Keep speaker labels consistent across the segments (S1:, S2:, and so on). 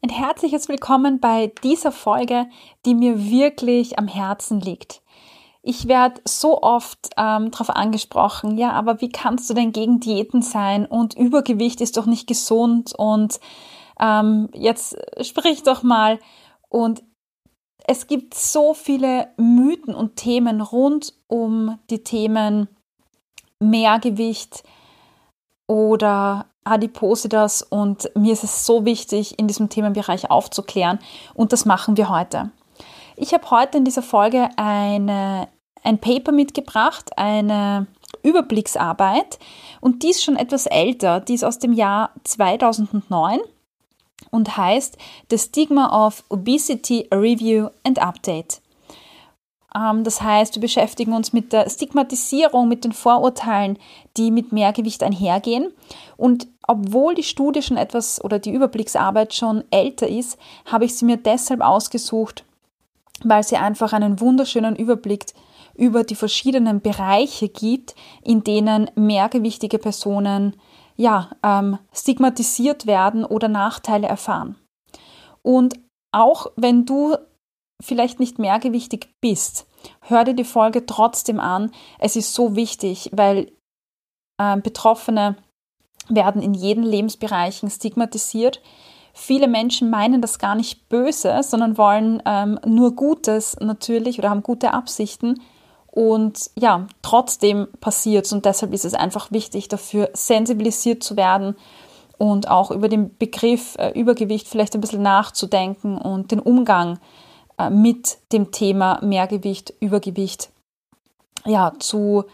S1: Ein herzliches Willkommen bei dieser Folge, die mir wirklich am Herzen liegt. Ich werde so oft ähm, darauf angesprochen, ja, aber wie kannst du denn gegen Diäten sein und Übergewicht ist doch nicht gesund und ähm, jetzt sprich doch mal. Und es gibt so viele Mythen und Themen rund um die Themen Mehrgewicht oder Adipositas und mir ist es so wichtig, in diesem Themenbereich aufzuklären und das machen wir heute. Ich habe heute in dieser Folge eine, ein Paper mitgebracht, eine Überblicksarbeit und die ist schon etwas älter, die ist aus dem Jahr 2009 und heißt The Stigma of Obesity Review and Update. Ähm, das heißt, wir beschäftigen uns mit der Stigmatisierung, mit den Vorurteilen, die mit Mehrgewicht einhergehen. Und obwohl die Studie schon etwas oder die Überblicksarbeit schon älter ist, habe ich sie mir deshalb ausgesucht, weil sie einfach einen wunderschönen Überblick über die verschiedenen Bereiche gibt, in denen mehrgewichtige Personen ja, ähm, stigmatisiert werden oder Nachteile erfahren. Und auch wenn du vielleicht nicht mehrgewichtig bist, hör dir die Folge trotzdem an. Es ist so wichtig, weil äh, Betroffene werden in jeden Lebensbereichen stigmatisiert. Viele Menschen meinen das gar nicht böse, sondern wollen ähm, nur Gutes natürlich oder haben gute Absichten. Und ja, trotzdem passiert es und deshalb ist es einfach wichtig, dafür sensibilisiert zu werden und auch über den Begriff äh, Übergewicht vielleicht ein bisschen nachzudenken und den Umgang mit dem Thema Mehrgewicht, Übergewicht ja, zu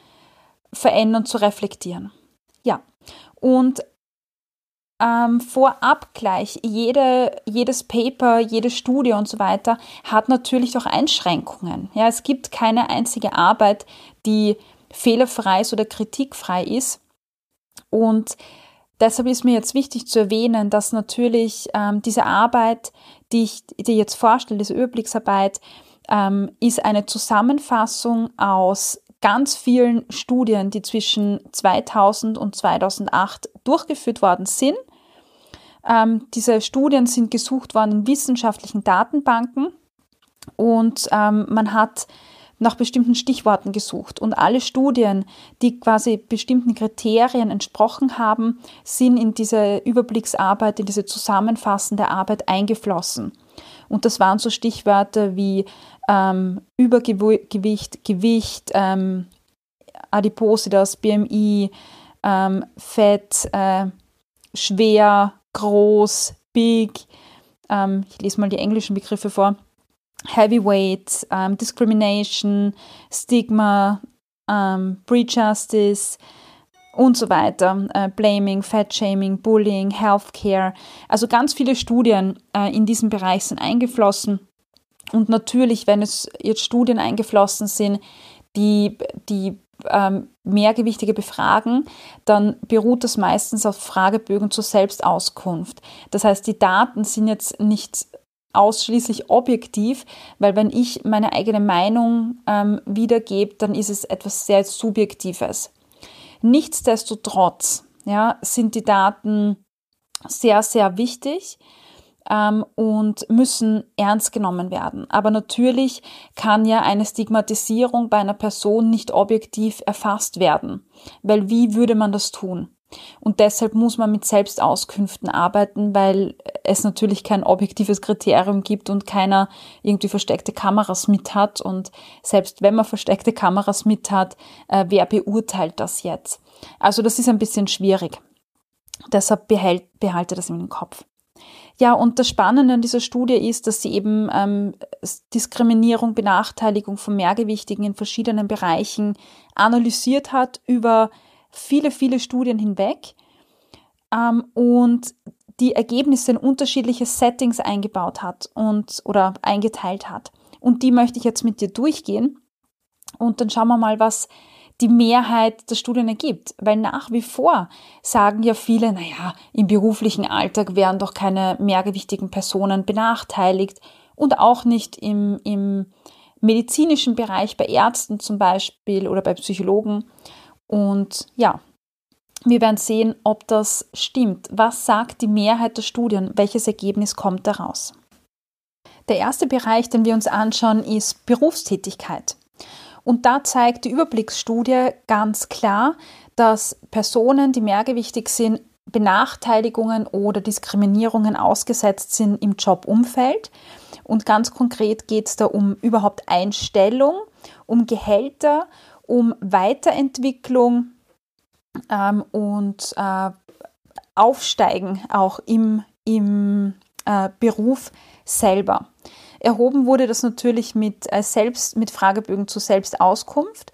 S1: verändern, zu reflektieren. Ja, und ähm, vorab gleich, jede, jedes Paper, jede Studie und so weiter hat natürlich auch Einschränkungen. Ja, es gibt keine einzige Arbeit, die fehlerfrei ist oder kritikfrei ist. Und deshalb ist mir jetzt wichtig zu erwähnen, dass natürlich ähm, diese Arbeit, die ich dir jetzt vorstelle, diese Überblicksarbeit, ähm, ist eine Zusammenfassung aus ganz vielen Studien, die zwischen 2000 und 2008 durchgeführt worden sind. Ähm, diese Studien sind gesucht worden in wissenschaftlichen Datenbanken und ähm, man hat nach bestimmten Stichworten gesucht. Und alle Studien, die quasi bestimmten Kriterien entsprochen haben, sind in diese Überblicksarbeit, in diese zusammenfassende Arbeit eingeflossen. Und das waren so Stichwörter wie ähm, Übergewicht, Gewicht, ähm, Adipositas, BMI, ähm, Fett, äh, schwer, groß, big. Ähm, ich lese mal die englischen Begriffe vor. Heavyweight, ähm, Discrimination, Stigma, ähm, Prejustice und so weiter. Äh, Blaming, Fat-Shaming, Bullying, Healthcare. Also ganz viele Studien äh, in diesem Bereich sind eingeflossen. Und natürlich, wenn es jetzt Studien eingeflossen sind, die, die ähm, mehrgewichtige befragen, dann beruht das meistens auf Fragebögen zur Selbstauskunft. Das heißt, die Daten sind jetzt nicht ausschließlich objektiv, weil wenn ich meine eigene Meinung ähm, wiedergebe, dann ist es etwas sehr Subjektives. Nichtsdestotrotz ja, sind die Daten sehr, sehr wichtig ähm, und müssen ernst genommen werden. Aber natürlich kann ja eine Stigmatisierung bei einer Person nicht objektiv erfasst werden, weil wie würde man das tun? Und deshalb muss man mit Selbstauskünften arbeiten, weil es natürlich kein objektives Kriterium gibt und keiner irgendwie versteckte Kameras mit hat. Und selbst wenn man versteckte Kameras mit hat, äh, wer beurteilt das jetzt? Also das ist ein bisschen schwierig. Deshalb behält, behalte das im Kopf. Ja, und das Spannende an dieser Studie ist, dass sie eben ähm, Diskriminierung, Benachteiligung von Mehrgewichtigen in verschiedenen Bereichen analysiert hat über viele, viele Studien hinweg ähm, und die Ergebnisse in unterschiedliche Settings eingebaut hat und oder eingeteilt hat. Und die möchte ich jetzt mit dir durchgehen. Und dann schauen wir mal, was die Mehrheit der Studien ergibt. Weil nach wie vor sagen ja viele, naja, im beruflichen Alltag werden doch keine mehrgewichtigen Personen benachteiligt und auch nicht im, im medizinischen Bereich, bei Ärzten zum Beispiel oder bei Psychologen. Und ja, wir werden sehen, ob das stimmt. Was sagt die Mehrheit der Studien? Welches Ergebnis kommt daraus? Der erste Bereich, den wir uns anschauen, ist Berufstätigkeit. Und da zeigt die Überblicksstudie ganz klar, dass Personen, die mehrgewichtig sind, Benachteiligungen oder Diskriminierungen ausgesetzt sind im Jobumfeld. Und ganz konkret geht es da um überhaupt Einstellung, um Gehälter, um Weiterentwicklung ähm, und äh, Aufsteigen auch im, im äh, Beruf selber. Erhoben wurde das natürlich mit, äh, Selbst, mit Fragebögen zur Selbstauskunft.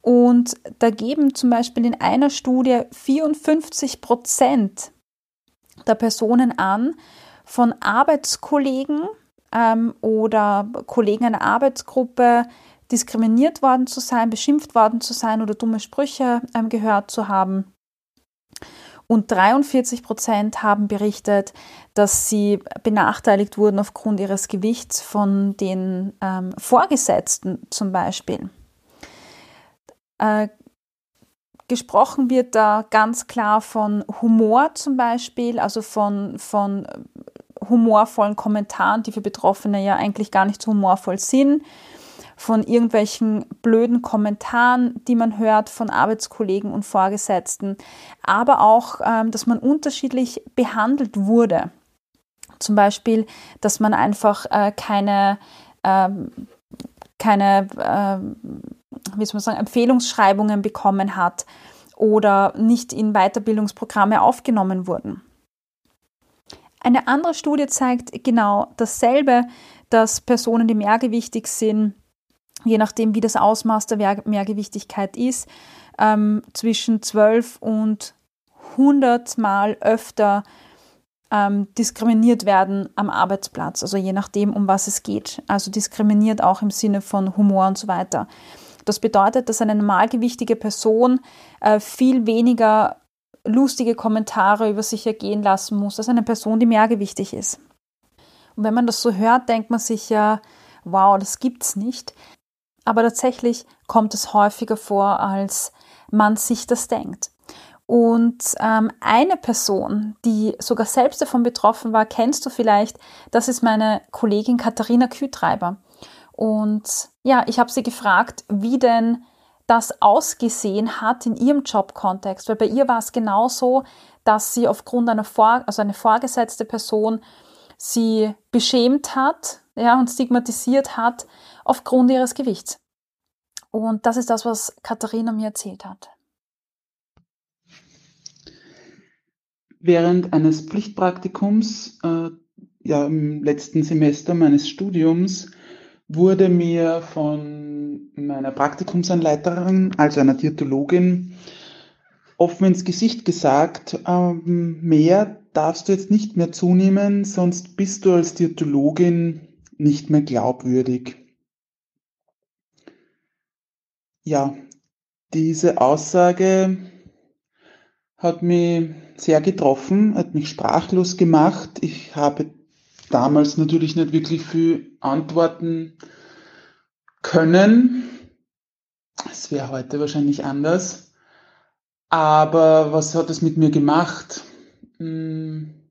S1: Und da geben zum Beispiel in einer Studie 54 Prozent der Personen an, von Arbeitskollegen ähm, oder Kollegen einer Arbeitsgruppe diskriminiert worden zu sein, beschimpft worden zu sein oder dumme Sprüche ähm, gehört zu haben. Und 43 Prozent haben berichtet, dass sie benachteiligt wurden aufgrund ihres Gewichts von den ähm, Vorgesetzten zum Beispiel. Äh, gesprochen wird da ganz klar von Humor zum Beispiel, also von, von humorvollen Kommentaren, die für Betroffene ja eigentlich gar nicht so humorvoll sind von irgendwelchen blöden Kommentaren, die man hört von Arbeitskollegen und Vorgesetzten, aber auch, ähm, dass man unterschiedlich behandelt wurde. Zum Beispiel, dass man einfach äh, keine, ähm, keine äh, wie soll man sagen, Empfehlungsschreibungen bekommen hat oder nicht in Weiterbildungsprogramme aufgenommen wurden. Eine andere Studie zeigt genau dasselbe, dass Personen, die mehrgewichtig sind, je nachdem, wie das Ausmaß der Mehrgewichtigkeit ist, ähm, zwischen 12 und 100 Mal öfter ähm, diskriminiert werden am Arbeitsplatz, also je nachdem, um was es geht. Also diskriminiert auch im Sinne von Humor und so weiter. Das bedeutet, dass eine normalgewichtige Person äh, viel weniger lustige Kommentare über sich ergehen lassen muss als eine Person, die mehrgewichtig ist. Und wenn man das so hört, denkt man sich ja, wow, das gibt's nicht. Aber tatsächlich kommt es häufiger vor, als man sich das denkt. Und ähm, eine Person, die sogar selbst davon betroffen war, kennst du vielleicht, das ist meine Kollegin Katharina Kühtreiber. Und ja, ich habe sie gefragt, wie denn das ausgesehen hat in ihrem Jobkontext, weil bei ihr war es genauso, dass sie aufgrund einer Vor also eine vorgesetzte Person sie beschämt hat, ja, und stigmatisiert hat aufgrund ihres Gewichts. Und das ist das, was Katharina mir erzählt hat.
S2: Während eines Pflichtpraktikums, äh, ja, im letzten Semester meines Studiums, wurde mir von meiner Praktikumsanleiterin, also einer Diätologin, offen ins Gesicht gesagt, ähm, mehr darfst du jetzt nicht mehr zunehmen, sonst bist du als Diätologin nicht mehr glaubwürdig. Ja, diese Aussage hat mich sehr getroffen, hat mich sprachlos gemacht. Ich habe damals natürlich nicht wirklich viel antworten können. Es wäre heute wahrscheinlich anders. Aber was hat es mit mir gemacht? Hm,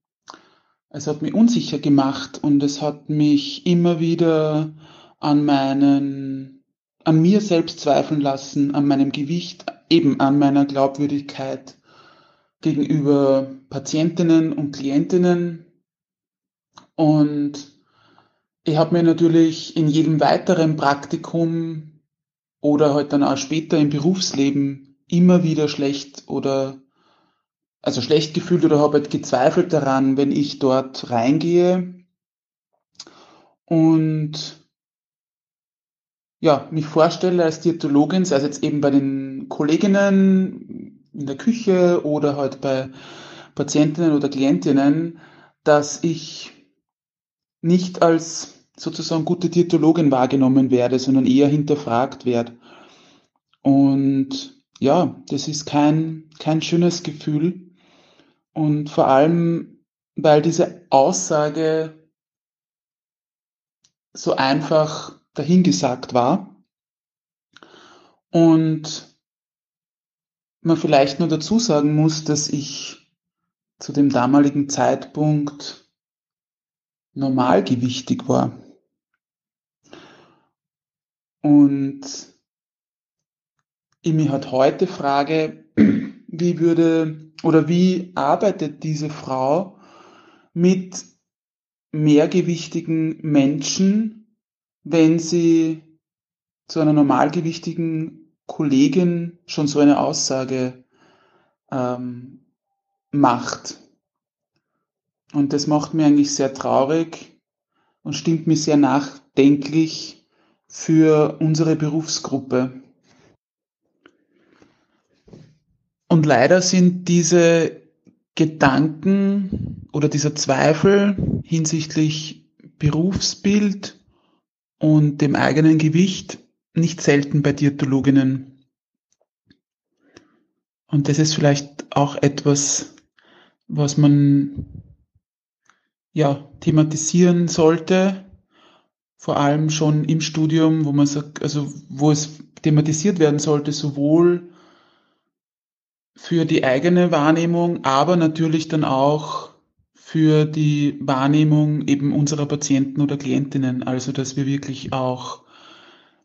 S2: es hat mich unsicher gemacht und es hat mich immer wieder an meinen, an mir selbst zweifeln lassen, an meinem Gewicht, eben an meiner Glaubwürdigkeit gegenüber Patientinnen und Klientinnen. Und ich habe mir natürlich in jedem weiteren Praktikum oder halt dann auch später im Berufsleben immer wieder schlecht oder also schlecht gefühlt oder habe halt gezweifelt daran, wenn ich dort reingehe und ja, mich vorstelle als Diätologin, sei es jetzt eben bei den Kolleginnen in der Küche oder halt bei Patientinnen oder Klientinnen, dass ich nicht als sozusagen gute Diätologin wahrgenommen werde, sondern eher hinterfragt werde. Und ja, das ist kein, kein schönes Gefühl. Und vor allem, weil diese Aussage so einfach dahingesagt war. Und man vielleicht nur dazu sagen muss, dass ich zu dem damaligen Zeitpunkt normalgewichtig war. Und ich mich halt heute frage, wie würde oder wie arbeitet diese Frau mit mehrgewichtigen Menschen, wenn sie zu einer normalgewichtigen Kollegin schon so eine Aussage ähm, macht. Und das macht mir eigentlich sehr traurig und stimmt mir sehr nachdenklich für unsere Berufsgruppe. Und leider sind diese Gedanken oder dieser Zweifel hinsichtlich Berufsbild und dem eigenen Gewicht nicht selten bei Diätologinnen. Und das ist vielleicht auch etwas, was man ja thematisieren sollte, vor allem schon im Studium, wo man sagt, also wo es thematisiert werden sollte, sowohl für die eigene Wahrnehmung, aber natürlich dann auch für die Wahrnehmung eben unserer Patienten oder Klientinnen. Also, dass wir wirklich auch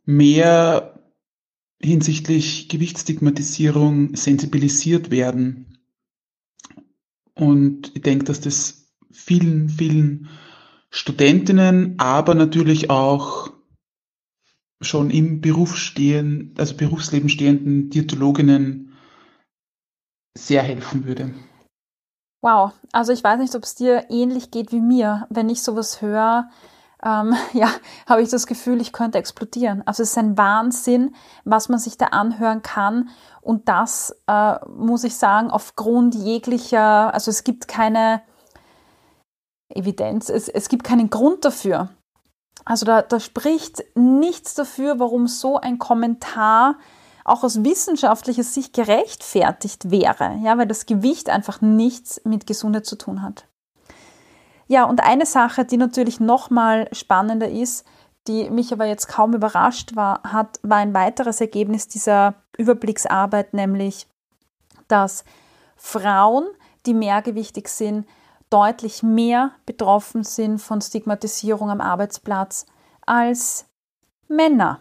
S2: mehr hinsichtlich Gewichtsstigmatisierung sensibilisiert werden. Und ich denke, dass das vielen, vielen Studentinnen, aber natürlich auch schon im Beruf stehen, also Berufsleben stehenden Diätologinnen sehr helfen würde.
S1: Wow, also ich weiß nicht, ob es dir ähnlich geht wie mir. Wenn ich sowas höre, ähm, ja, habe ich das Gefühl, ich könnte explodieren. Also es ist ein Wahnsinn, was man sich da anhören kann. Und das äh, muss ich sagen, aufgrund jeglicher, also es gibt keine Evidenz, es, es gibt keinen Grund dafür. Also da, da spricht nichts dafür, warum so ein Kommentar auch aus wissenschaftlicher Sicht gerechtfertigt wäre, ja, weil das Gewicht einfach nichts mit Gesundheit zu tun hat. Ja, und eine Sache, die natürlich nochmal spannender ist, die mich aber jetzt kaum überrascht war, hat, war ein weiteres Ergebnis dieser Überblicksarbeit, nämlich, dass Frauen, die mehrgewichtig sind, deutlich mehr betroffen sind von Stigmatisierung am Arbeitsplatz als Männer.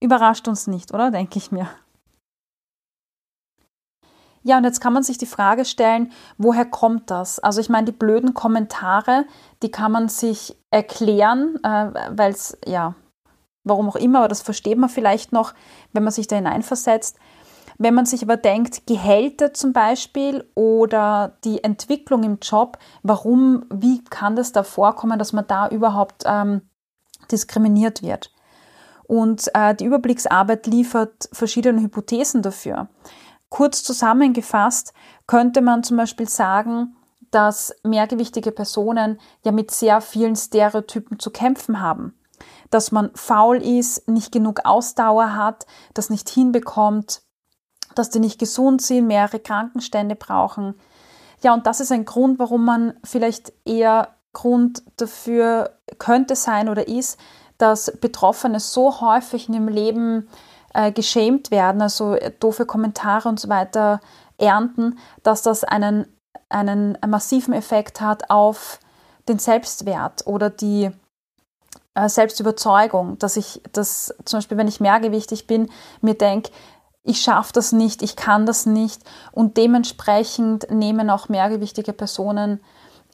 S1: Überrascht uns nicht, oder? Denke ich mir. Ja, und jetzt kann man sich die Frage stellen, woher kommt das? Also ich meine, die blöden Kommentare, die kann man sich erklären, äh, weil es, ja, warum auch immer, aber das versteht man vielleicht noch, wenn man sich da hineinversetzt. Wenn man sich aber denkt, Gehälter zum Beispiel oder die Entwicklung im Job, warum, wie kann das da vorkommen, dass man da überhaupt ähm, diskriminiert wird? Und äh, die Überblicksarbeit liefert verschiedene Hypothesen dafür. Kurz zusammengefasst könnte man zum Beispiel sagen, dass mehrgewichtige Personen ja mit sehr vielen Stereotypen zu kämpfen haben. Dass man faul ist, nicht genug Ausdauer hat, das nicht hinbekommt, dass die nicht gesund sind, mehrere Krankenstände brauchen. Ja, und das ist ein Grund, warum man vielleicht eher Grund dafür könnte sein oder ist, dass Betroffene so häufig in ihrem Leben äh, geschämt werden, also doofe Kommentare und so weiter ernten, dass das einen, einen massiven Effekt hat auf den Selbstwert oder die äh, Selbstüberzeugung, dass ich das zum Beispiel, wenn ich mehrgewichtig bin, mir denke, ich schaffe das nicht, ich kann das nicht. Und dementsprechend nehmen auch mehrgewichtige Personen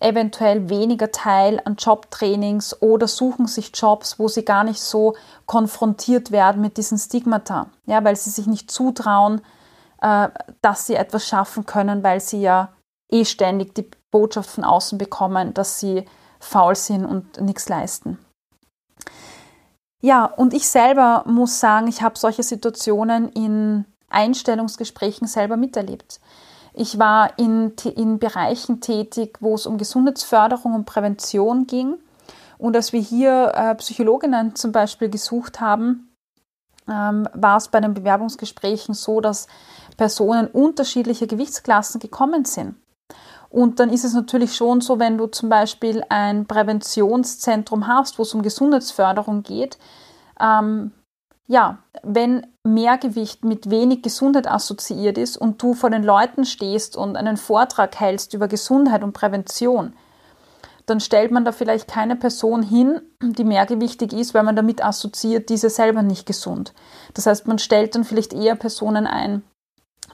S1: eventuell weniger teil an Jobtrainings oder suchen sich Jobs, wo sie gar nicht so konfrontiert werden mit diesen Stigmata, ja, weil sie sich nicht zutrauen, äh, dass sie etwas schaffen können, weil sie ja eh ständig die Botschaft von außen bekommen, dass sie faul sind und nichts leisten. Ja, und ich selber muss sagen, ich habe solche Situationen in Einstellungsgesprächen selber miterlebt. Ich war in, in Bereichen tätig, wo es um Gesundheitsförderung und Prävention ging. Und als wir hier äh, Psychologinnen zum Beispiel gesucht haben, ähm, war es bei den Bewerbungsgesprächen so, dass Personen unterschiedlicher Gewichtsklassen gekommen sind. Und dann ist es natürlich schon so, wenn du zum Beispiel ein Präventionszentrum hast, wo es um Gesundheitsförderung geht, ähm, ja, wenn Mehrgewicht mit wenig Gesundheit assoziiert ist und du vor den Leuten stehst und einen Vortrag hältst über Gesundheit und Prävention, dann stellt man da vielleicht keine Person hin, die mehrgewichtig ist, weil man damit assoziiert, diese selber nicht gesund. Das heißt, man stellt dann vielleicht eher Personen ein,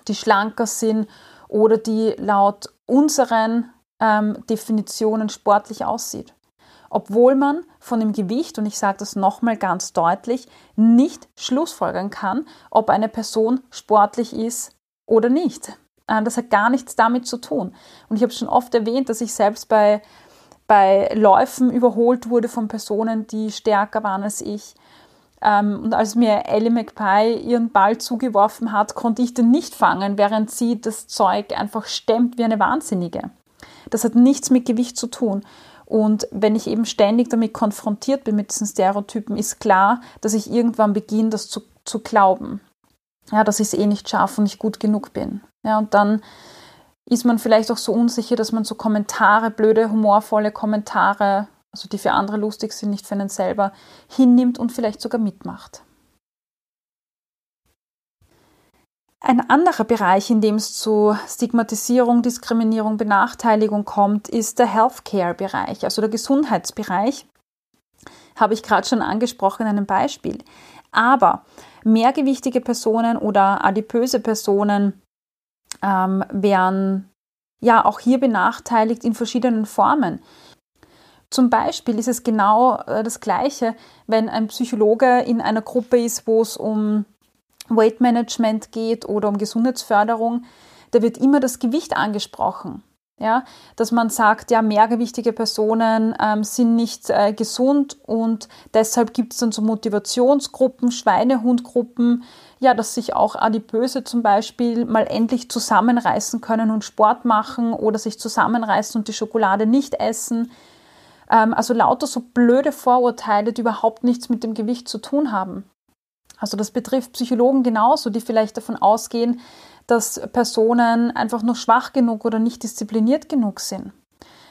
S1: die schlanker sind oder die laut unseren ähm, Definitionen sportlich aussieht. Obwohl man von dem Gewicht, und ich sage das nochmal ganz deutlich, nicht schlussfolgern kann, ob eine Person sportlich ist oder nicht. Ähm, das hat gar nichts damit zu tun. Und ich habe schon oft erwähnt, dass ich selbst bei, bei Läufen überholt wurde von Personen, die stärker waren als ich. Ähm, und als mir Ellie McPie ihren Ball zugeworfen hat, konnte ich den nicht fangen, während sie das Zeug einfach stemmt wie eine Wahnsinnige. Das hat nichts mit Gewicht zu tun. Und wenn ich eben ständig damit konfrontiert bin mit diesen Stereotypen, ist klar, dass ich irgendwann beginne, das zu, zu glauben. Ja, dass ich es eh nicht schaffe und nicht gut genug bin. Ja, und dann ist man vielleicht auch so unsicher, dass man so Kommentare, blöde, humorvolle Kommentare also die für andere lustig sind, nicht für einen selber, hinnimmt und vielleicht sogar mitmacht. Ein anderer Bereich, in dem es zu Stigmatisierung, Diskriminierung, Benachteiligung kommt, ist der Healthcare-Bereich, also der Gesundheitsbereich. Habe ich gerade schon angesprochen in einem Beispiel. Aber mehrgewichtige Personen oder adipöse Personen ähm, werden ja auch hier benachteiligt in verschiedenen Formen. Zum Beispiel ist es genau äh, das Gleiche, wenn ein Psychologe in einer Gruppe ist, wo es um Weight Management geht oder um Gesundheitsförderung. Da wird immer das Gewicht angesprochen. Ja, dass man sagt, ja, mehrgewichtige Personen ähm, sind nicht äh, gesund und deshalb gibt es dann so Motivationsgruppen, Schweinehundgruppen, ja, dass sich auch Adipöse zum Beispiel mal endlich zusammenreißen können und Sport machen oder sich zusammenreißen und die Schokolade nicht essen. Ähm, also lauter so blöde Vorurteile, die überhaupt nichts mit dem Gewicht zu tun haben. Also das betrifft Psychologen genauso, die vielleicht davon ausgehen, dass Personen einfach nur schwach genug oder nicht diszipliniert genug sind.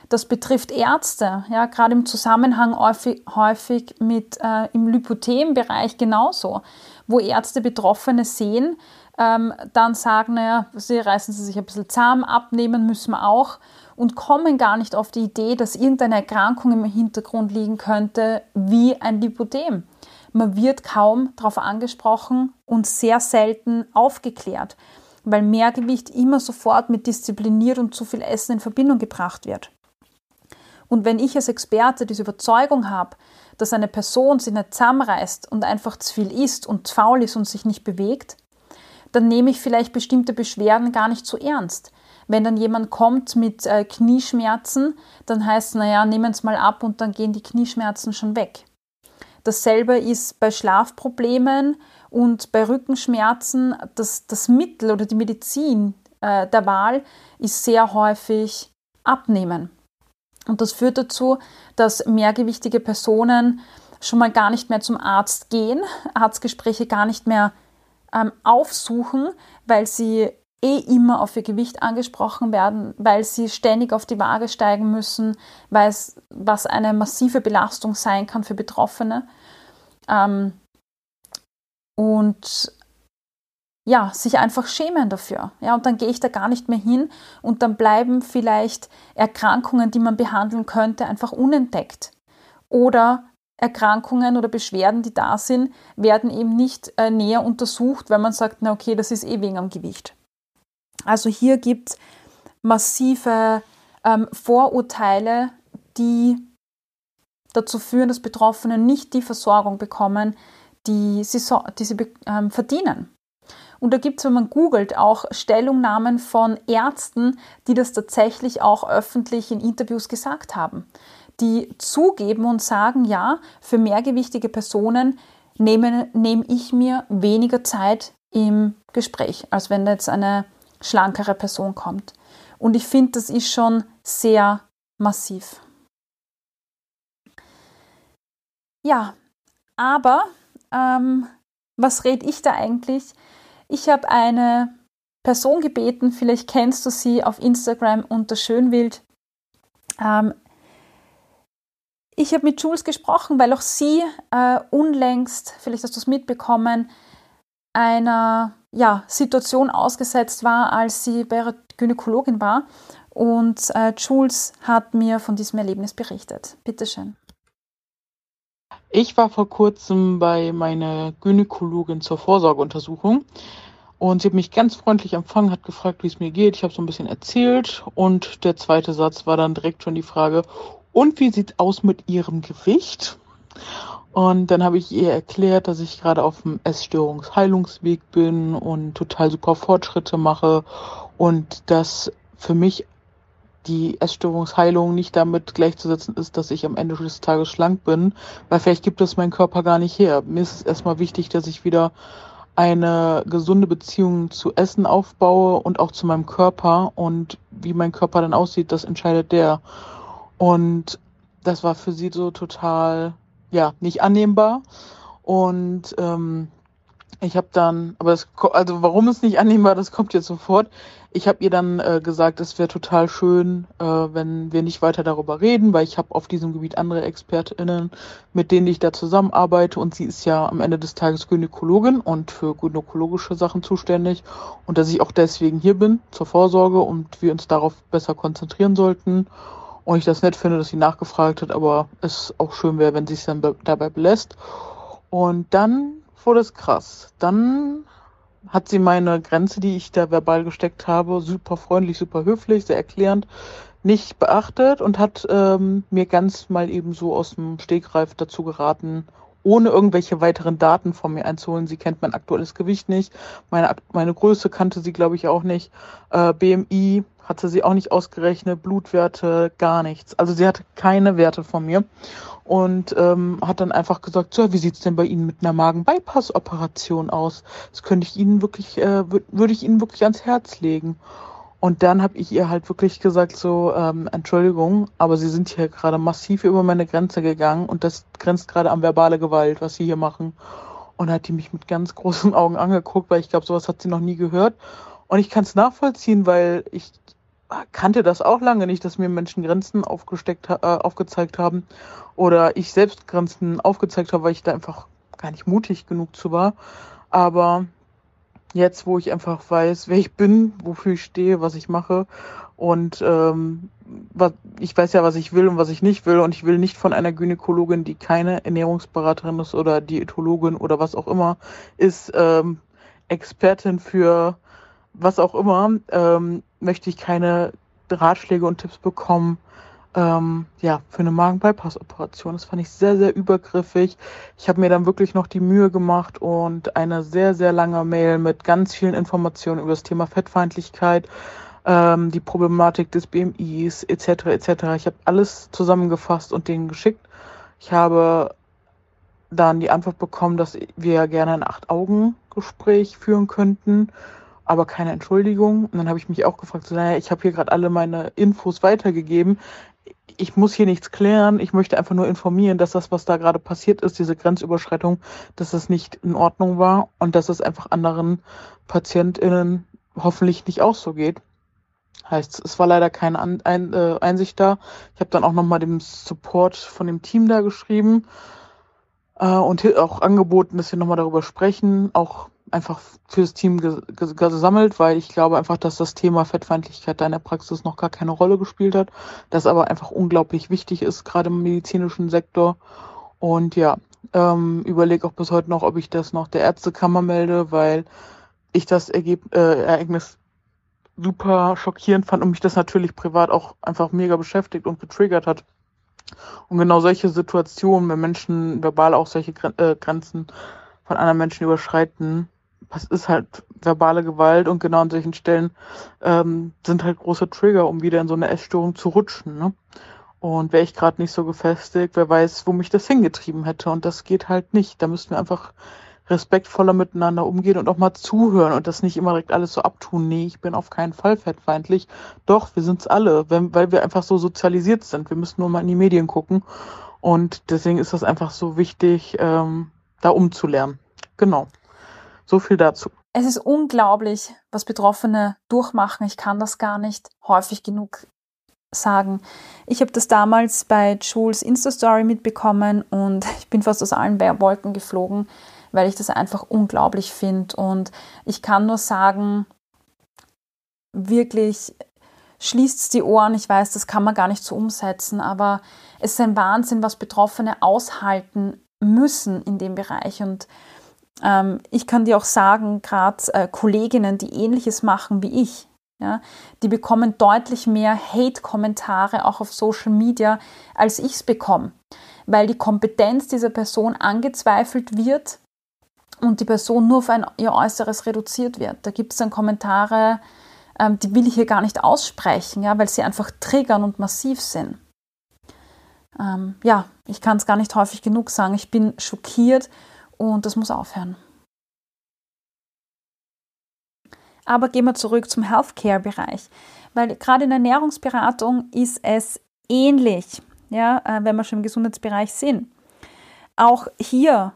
S1: Das betrifft Ärzte, ja, gerade im Zusammenhang häufig, häufig mit äh, im Lipothem-Bereich genauso, wo Ärzte Betroffene sehen, ähm, dann sagen, naja, sie reißen sie sich ein bisschen zahm, abnehmen müssen wir auch und kommen gar nicht auf die Idee, dass irgendeine Erkrankung im Hintergrund liegen könnte, wie ein Lipodem. Man wird kaum darauf angesprochen und sehr selten aufgeklärt, weil Mehrgewicht immer sofort mit diszipliniert und zu viel Essen in Verbindung gebracht wird. Und wenn ich als Experte diese Überzeugung habe, dass eine Person sich nicht zusammenreißt und einfach zu viel isst und faul ist und sich nicht bewegt, dann nehme ich vielleicht bestimmte Beschwerden gar nicht so ernst, wenn dann jemand kommt mit äh, Knieschmerzen, dann heißt es, naja, nehmen es mal ab und dann gehen die Knieschmerzen schon weg. Dasselbe ist bei Schlafproblemen und bei Rückenschmerzen. Das, das Mittel oder die Medizin äh, der Wahl ist sehr häufig Abnehmen. Und das führt dazu, dass mehrgewichtige Personen schon mal gar nicht mehr zum Arzt gehen, Arztgespräche gar nicht mehr ähm, aufsuchen, weil sie eh immer auf ihr Gewicht angesprochen werden, weil sie ständig auf die Waage steigen müssen, weil es, was eine massive Belastung sein kann für Betroffene. Ähm, und ja, sich einfach schämen dafür. Ja, und dann gehe ich da gar nicht mehr hin und dann bleiben vielleicht Erkrankungen, die man behandeln könnte, einfach unentdeckt. Oder Erkrankungen oder Beschwerden, die da sind, werden eben nicht äh, näher untersucht, weil man sagt, na okay, das ist eh wegen am Gewicht. Also hier gibt es massive ähm, Vorurteile, die dazu führen, dass Betroffene nicht die Versorgung bekommen, die sie, so, die sie ähm, verdienen. Und da gibt es, wenn man googelt, auch Stellungnahmen von Ärzten, die das tatsächlich auch öffentlich in Interviews gesagt haben, die zugeben und sagen, ja, für mehrgewichtige Personen nehme, nehme ich mir weniger Zeit im Gespräch, als wenn jetzt eine schlankere Person kommt. Und ich finde, das ist schon sehr massiv. Ja, aber ähm, was rede ich da eigentlich? Ich habe eine Person gebeten, vielleicht kennst du sie auf Instagram unter Schönwild. Ähm, ich habe mit Jules gesprochen, weil auch sie äh, unlängst, vielleicht hast du es mitbekommen, einer ja, Situation ausgesetzt war, als sie bei ihrer Gynäkologin war. Und äh, Jules hat mir von diesem Erlebnis berichtet. Bitteschön.
S3: Ich war vor kurzem bei meiner Gynäkologin zur Vorsorgeuntersuchung und sie hat mich ganz freundlich empfangen, hat gefragt, wie es mir geht. Ich habe so ein bisschen erzählt und der zweite Satz war dann direkt schon die Frage, und wie sieht aus mit ihrem Gewicht? Und dann habe ich ihr erklärt, dass ich gerade auf dem Essstörungsheilungsweg bin und total super Fortschritte mache und dass für mich die Essstörungsheilung nicht damit gleichzusetzen ist, dass ich am Ende des Tages schlank bin, weil vielleicht gibt es mein Körper gar nicht her. Mir ist es erstmal wichtig, dass ich wieder eine gesunde Beziehung zu Essen aufbaue und auch zu meinem Körper und wie mein Körper dann aussieht, das entscheidet der. Und das war für sie so total, ja, nicht annehmbar. Und ähm, ich habe dann, aber das, also warum es nicht annehmbar, das kommt jetzt sofort. Ich habe ihr dann äh, gesagt, es wäre total schön, äh, wenn wir nicht weiter darüber reden, weil ich habe auf diesem Gebiet andere ExpertInnen, mit denen ich da zusammenarbeite und sie ist ja am Ende des Tages Gynäkologin und für gynäkologische Sachen zuständig und dass ich auch deswegen hier bin zur Vorsorge und wir uns darauf besser konzentrieren sollten. Und ich das nett finde, dass sie nachgefragt hat, aber es auch schön wäre, wenn sie es dann be dabei belässt. Und dann wurde es krass. Dann hat sie meine Grenze, die ich da verbal gesteckt habe, super freundlich, super höflich, sehr erklärend, nicht beachtet und hat ähm, mir ganz mal eben so aus dem Stegreif dazu geraten, ohne irgendwelche weiteren Daten von mir einzuholen. Sie kennt mein aktuelles Gewicht nicht, meine, meine Größe kannte sie, glaube ich, auch nicht. Äh, BMI hatte sie auch nicht ausgerechnet, Blutwerte, gar nichts. Also sie hatte keine Werte von mir und ähm, hat dann einfach gesagt, so, wie sieht's denn bei Ihnen mit einer Magen-Bypass-Operation aus? Das könnte ich Ihnen wirklich, äh, würde ich Ihnen wirklich ans Herz legen. Und dann habe ich ihr halt wirklich gesagt, so, ähm, Entschuldigung, aber Sie sind hier gerade massiv über meine Grenze gegangen und das grenzt gerade an verbale Gewalt, was Sie hier machen. Und hat die mich mit ganz großen Augen angeguckt, weil ich glaube, sowas hat sie noch nie gehört. Und ich kann es nachvollziehen, weil ich kannte das auch lange nicht, dass mir Menschen Grenzen aufgesteckt, äh, aufgezeigt haben oder ich selbst Grenzen aufgezeigt habe, weil ich da einfach gar nicht mutig genug zu war. Aber jetzt, wo ich einfach weiß, wer ich bin, wofür ich stehe, was ich mache und ähm, was, ich weiß ja, was ich will und was ich nicht will und ich will nicht von einer Gynäkologin, die keine Ernährungsberaterin ist oder Diätologin oder was auch immer ist, ähm, Expertin für was auch immer, ähm, möchte ich keine Ratschläge und Tipps bekommen, ähm, ja, für eine Magen-Bypass-Operation. Das fand ich sehr, sehr übergriffig. Ich habe mir dann wirklich noch die Mühe gemacht und eine sehr, sehr lange Mail mit ganz vielen Informationen über das Thema Fettfeindlichkeit, ähm, die Problematik des BMIs etc. etc. Ich habe alles zusammengefasst und denen geschickt. Ich habe dann die Antwort bekommen, dass wir gerne ein Acht-Augen-Gespräch führen könnten aber keine Entschuldigung. Und dann habe ich mich auch gefragt, so, naja, ich habe hier gerade alle meine Infos weitergegeben. Ich muss hier nichts klären. Ich möchte einfach nur informieren, dass das, was da gerade passiert ist, diese Grenzüberschreitung, dass das nicht in Ordnung war und dass es einfach anderen PatientInnen hoffentlich nicht auch so geht. Heißt, es war leider keine An Ein äh, Einsicht da. Ich habe dann auch nochmal dem Support von dem Team da geschrieben äh, und auch angeboten, dass wir nochmal darüber sprechen, auch einfach fürs Team gesammelt, weil ich glaube einfach, dass das Thema Fettfeindlichkeit da in der Praxis noch gar keine Rolle gespielt hat, das aber einfach unglaublich wichtig ist, gerade im medizinischen Sektor. Und ja, ähm, überlege auch bis heute noch, ob ich das noch der Ärztekammer melde, weil ich das Ergeb äh, Ereignis super schockierend fand und mich das natürlich privat auch einfach mega beschäftigt und getriggert hat. Und genau solche Situationen, wenn Menschen verbal auch solche äh, Grenzen von anderen Menschen überschreiten, das ist halt verbale Gewalt und genau an solchen Stellen ähm, sind halt große Trigger, um wieder in so eine Essstörung zu rutschen. Ne? Und wäre ich gerade nicht so gefestigt, wer weiß, wo mich das hingetrieben hätte. Und das geht halt nicht. Da müssten wir einfach respektvoller miteinander umgehen und auch mal zuhören und das nicht immer direkt alles so abtun. Nee, ich bin auf keinen Fall fettfeindlich. Doch, wir sind's alle, wenn, weil wir einfach so sozialisiert sind. Wir müssen nur mal in die Medien gucken. Und deswegen ist das einfach so wichtig, ähm, da umzulernen. Genau. So viel dazu.
S1: Es ist unglaublich, was Betroffene durchmachen. Ich kann das gar nicht häufig genug sagen. Ich habe das damals bei Jules Insta-Story mitbekommen und ich bin fast aus allen Wolken geflogen, weil ich das einfach unglaublich finde. Und ich kann nur sagen, wirklich schließt die Ohren. Ich weiß, das kann man gar nicht so umsetzen, aber es ist ein Wahnsinn, was Betroffene aushalten müssen in dem Bereich. Und ich kann dir auch sagen, gerade äh, Kolleginnen, die ähnliches machen wie ich, ja, die bekommen deutlich mehr Hate-Kommentare auch auf Social Media, als ich es bekomme, weil die Kompetenz dieser Person angezweifelt wird und die Person nur auf ein, ihr Äußeres reduziert wird. Da gibt es dann Kommentare, ähm, die will ich hier gar nicht aussprechen, ja, weil sie einfach triggern und massiv sind. Ähm, ja, ich kann es gar nicht häufig genug sagen. Ich bin schockiert und das muss aufhören. Aber gehen wir zurück zum Healthcare-Bereich, weil gerade in der Ernährungsberatung ist es ähnlich, ja, äh, wenn wir schon im Gesundheitsbereich sind. Auch hier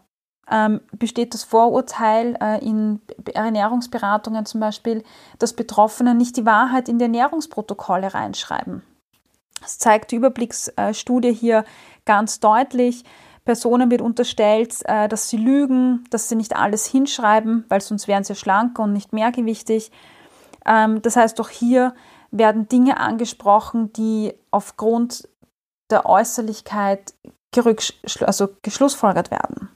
S1: ähm, besteht das Vorurteil äh, in Ernährungsberatungen zum Beispiel, dass Betroffene nicht die Wahrheit in die Ernährungsprotokolle reinschreiben. Das zeigt die Überblicksstudie hier ganz deutlich. Personen wird unterstellt, äh, dass sie lügen, dass sie nicht alles hinschreiben, weil sonst wären sie schlanker und nicht mehrgewichtig. Ähm, das heißt, auch hier werden Dinge angesprochen, die aufgrund der Äußerlichkeit also geschlussfolgert werden.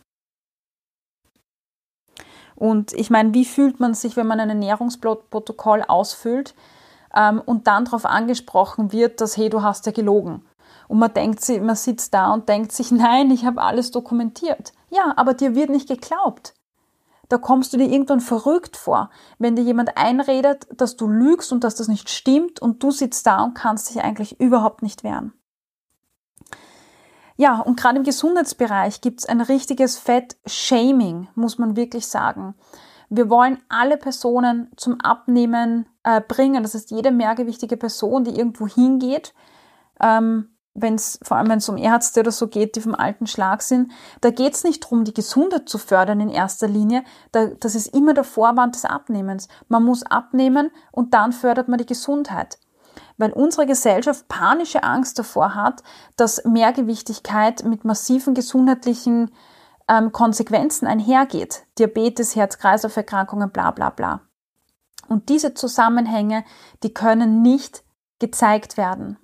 S1: Und ich meine, wie fühlt man sich, wenn man ein Ernährungsprotokoll ausfüllt ähm, und dann darauf angesprochen wird, dass, hey, du hast ja gelogen. Und man denkt, man sitzt da und denkt sich, nein, ich habe alles dokumentiert. Ja, aber dir wird nicht geglaubt. Da kommst du dir irgendwann verrückt vor, wenn dir jemand einredet, dass du lügst und dass das nicht stimmt und du sitzt da und kannst dich eigentlich überhaupt nicht wehren. Ja, und gerade im Gesundheitsbereich gibt es ein richtiges Fett-Shaming, muss man wirklich sagen. Wir wollen alle Personen zum Abnehmen äh, bringen. Das heißt, jede mehrgewichtige Person, die irgendwo hingeht, ähm, wenn's, vor allem wenn es um Ärzte oder so geht, die vom alten Schlag sind, da geht es nicht darum, die Gesundheit zu fördern in erster Linie. Da, das ist immer der Vorwand des Abnehmens. Man muss abnehmen und dann fördert man die Gesundheit weil unsere Gesellschaft panische Angst davor hat, dass Mehrgewichtigkeit mit massiven gesundheitlichen ähm, Konsequenzen einhergeht. Diabetes, Herz-Kreislauf-Erkrankungen, bla bla bla. Und diese Zusammenhänge, die können nicht gezeigt werden.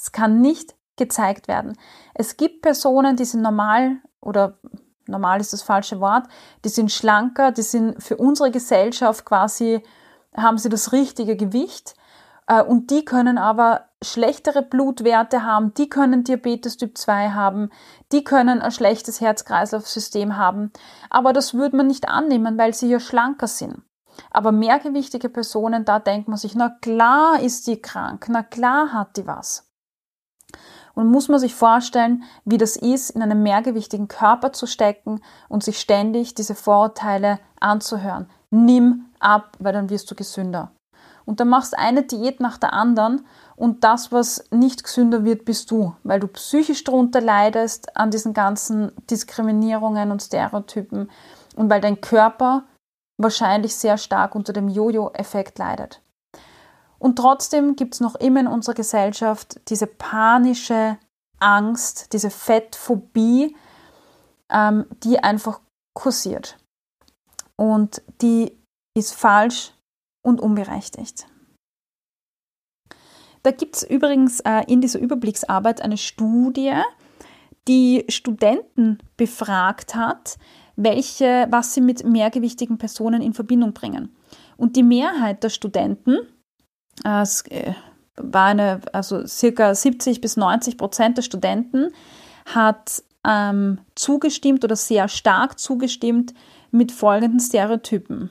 S1: Es kann nicht gezeigt werden. Es gibt Personen, die sind normal oder normal ist das falsche Wort, die sind schlanker, die sind für unsere Gesellschaft quasi, haben sie das richtige Gewicht äh, und die können aber schlechtere Blutwerte haben, die können Diabetes Typ 2 haben, die können ein schlechtes Herz-Kreislauf-System haben. Aber das würde man nicht annehmen, weil sie ja schlanker sind. Aber mehrgewichtige Personen, da denkt man sich, na klar ist die krank, na klar hat die was. Und muss man sich vorstellen, wie das ist, in einem mehrgewichtigen Körper zu stecken und sich ständig diese Vorurteile anzuhören. Nimm ab, weil dann wirst du gesünder. Und dann machst eine Diät nach der anderen und das, was nicht gesünder wird, bist du, weil du psychisch darunter leidest an diesen ganzen Diskriminierungen und Stereotypen und weil dein Körper wahrscheinlich sehr stark unter dem Jojo-Effekt leidet. Und trotzdem gibt es noch immer in unserer Gesellschaft diese panische Angst, diese Fettphobie, ähm, die einfach kursiert. Und die ist falsch und unberechtigt. Da gibt es übrigens äh, in dieser Überblicksarbeit eine Studie, die Studenten befragt hat, welche, was sie mit mehrgewichtigen Personen in Verbindung bringen. Und die Mehrheit der Studenten, es äh, war eine, also circa 70 bis 90 Prozent der Studenten, hat ähm, zugestimmt oder sehr stark zugestimmt mit folgenden Stereotypen.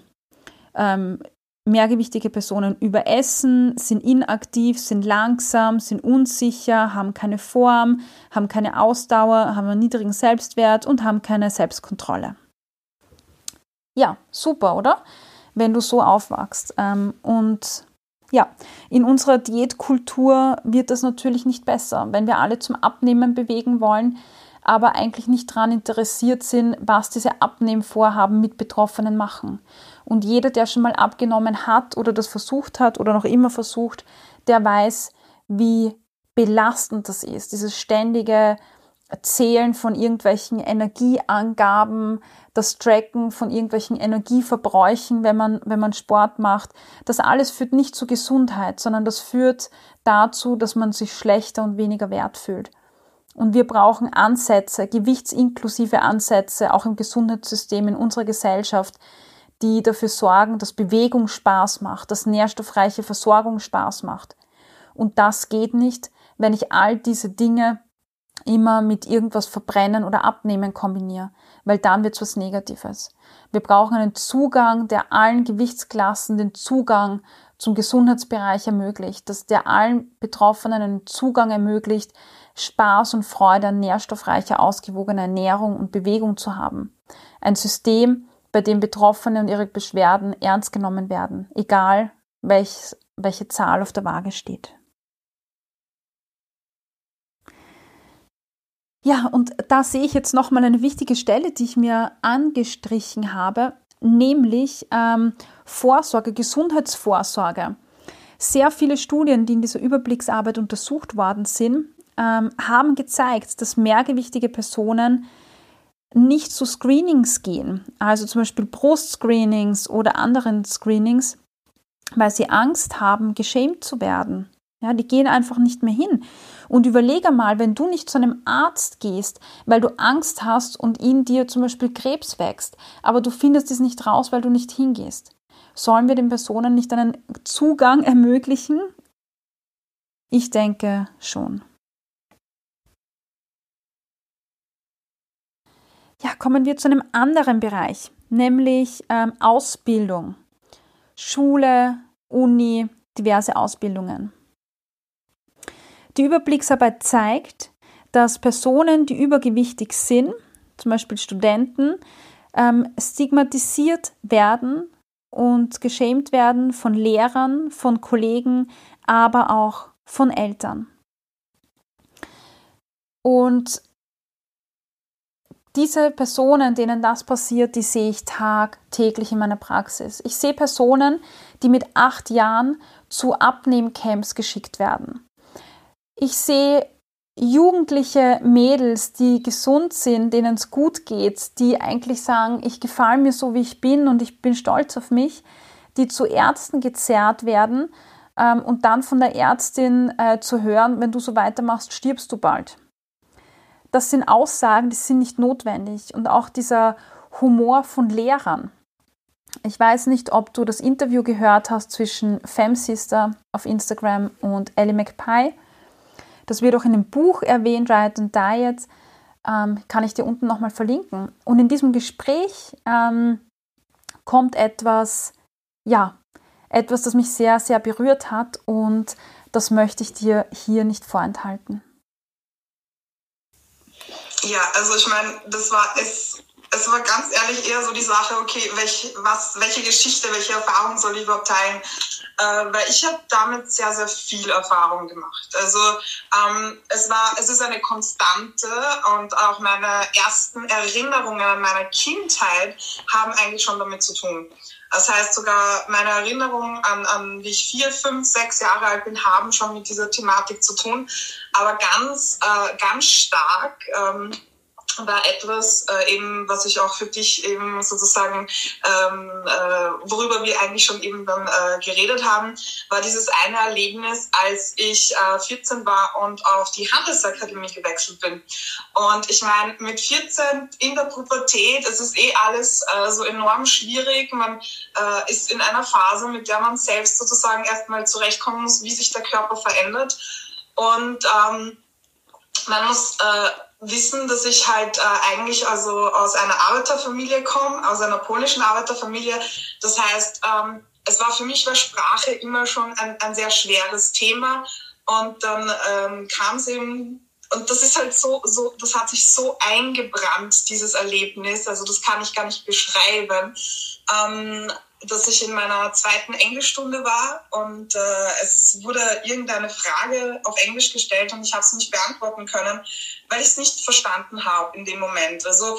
S1: Ähm, mehrgewichtige Personen überessen, sind inaktiv, sind langsam, sind unsicher, haben keine Form, haben keine Ausdauer, haben einen niedrigen Selbstwert und haben keine Selbstkontrolle. Ja, super, oder? Wenn du so aufwachst. Ähm, und ja, in unserer Diätkultur wird das natürlich nicht besser. Wenn wir alle zum Abnehmen bewegen wollen, aber eigentlich nicht daran interessiert sind, was diese Abnehmvorhaben mit Betroffenen machen. Und jeder, der schon mal abgenommen hat oder das versucht hat oder noch immer versucht, der weiß, wie belastend das ist. Dieses ständige Zählen von irgendwelchen Energieangaben, das Tracken von irgendwelchen Energieverbräuchen, wenn man, wenn man Sport macht. Das alles führt nicht zu Gesundheit, sondern das führt dazu, dass man sich schlechter und weniger wert fühlt. Und wir brauchen Ansätze, gewichtsinklusive Ansätze, auch im Gesundheitssystem in unserer Gesellschaft, die dafür sorgen, dass Bewegung Spaß macht, dass nährstoffreiche Versorgung Spaß macht. Und das geht nicht, wenn ich all diese Dinge immer mit irgendwas verbrennen oder abnehmen kombiniere, weil dann wird es was Negatives. Wir brauchen einen Zugang, der allen Gewichtsklassen den Zugang zum Gesundheitsbereich ermöglicht, dass der allen Betroffenen einen Zugang ermöglicht, Spaß und Freude an nährstoffreicher, ausgewogener Ernährung und Bewegung zu haben. Ein System, bei dem Betroffene und ihre Beschwerden ernst genommen werden, egal welch, welche Zahl auf der Waage steht. Ja, und da sehe ich jetzt nochmal eine wichtige Stelle, die ich mir angestrichen habe, nämlich ähm, Vorsorge, Gesundheitsvorsorge. Sehr viele Studien, die in dieser Überblicksarbeit untersucht worden sind, ähm, haben gezeigt, dass mehrgewichtige Personen nicht zu Screenings gehen, also zum Beispiel Brustscreenings oder anderen Screenings, weil sie Angst haben, geschämt zu werden. Ja, die gehen einfach nicht mehr hin. Und überlege mal, wenn du nicht zu einem Arzt gehst, weil du Angst hast und in dir zum Beispiel Krebs wächst, aber du findest es nicht raus, weil du nicht hingehst. Sollen wir den Personen nicht einen Zugang ermöglichen? Ich denke schon. Ja, kommen wir zu einem anderen Bereich, nämlich ähm, Ausbildung. Schule, Uni, diverse Ausbildungen. Die Überblicksarbeit zeigt, dass Personen, die übergewichtig sind, zum Beispiel Studenten, ähm, stigmatisiert werden und geschämt werden von Lehrern, von Kollegen, aber auch von Eltern. Und diese Personen, denen das passiert, die sehe ich tagtäglich in meiner Praxis. Ich sehe Personen, die mit acht Jahren zu Abnehmcamps geschickt werden. Ich sehe jugendliche Mädels, die gesund sind, denen es gut geht, die eigentlich sagen, ich gefalle mir so, wie ich bin und ich bin stolz auf mich, die zu Ärzten gezerrt werden ähm, und dann von der Ärztin äh, zu hören, wenn du so weitermachst, stirbst du bald. Das sind Aussagen, die sind nicht notwendig. Und auch dieser Humor von Lehrern. Ich weiß nicht, ob du das Interview gehört hast zwischen Femsister auf Instagram und Ellie McPie. Das wird auch in dem Buch erwähnt, Riot and Diet. Ähm, kann ich dir unten nochmal verlinken. Und in diesem Gespräch ähm, kommt etwas, ja, etwas, das mich sehr, sehr berührt hat und das möchte ich dir hier nicht vorenthalten.
S4: Ja, also ich meine, das war es es war ganz ehrlich eher so die Sache, okay, welch, was, welche Geschichte, welche Erfahrung soll ich überhaupt teilen? Äh, weil ich habe damit sehr, sehr viel Erfahrung gemacht. Also ähm, es war, es ist eine Konstante und auch meine ersten Erinnerungen an meiner Kindheit haben eigentlich schon damit zu tun. Das heißt, sogar meine Erinnerungen an, an wie ich vier, fünf, sechs Jahre alt bin, haben schon mit dieser Thematik zu tun. Aber ganz, äh, ganz stark ähm, war etwas äh, eben, was ich auch für dich eben sozusagen, ähm, äh, worüber wir eigentlich schon eben dann äh, geredet haben, war dieses eine Erlebnis, als ich äh, 14 war und auf die Handelsakademie gewechselt bin. Und ich meine, mit 14 in der Pubertät, es ist eh alles äh, so enorm schwierig. Man äh, ist in einer Phase, mit der man selbst sozusagen erstmal zurechtkommen muss, wie sich der Körper verändert. Und ähm, man muss äh, wissen, dass ich halt äh, eigentlich also aus einer Arbeiterfamilie komme, aus einer polnischen Arbeiterfamilie. Das heißt, ähm, es war für mich war Sprache immer schon ein, ein sehr schweres Thema. Und dann ähm, kam es eben, und das ist halt so, so, das hat sich so eingebrannt, dieses Erlebnis. Also das kann ich gar nicht beschreiben. Ähm, dass ich in meiner zweiten Englischstunde war und äh, es wurde irgendeine Frage auf Englisch gestellt und ich habe es nicht beantworten können, weil ich es nicht verstanden habe in dem Moment. Also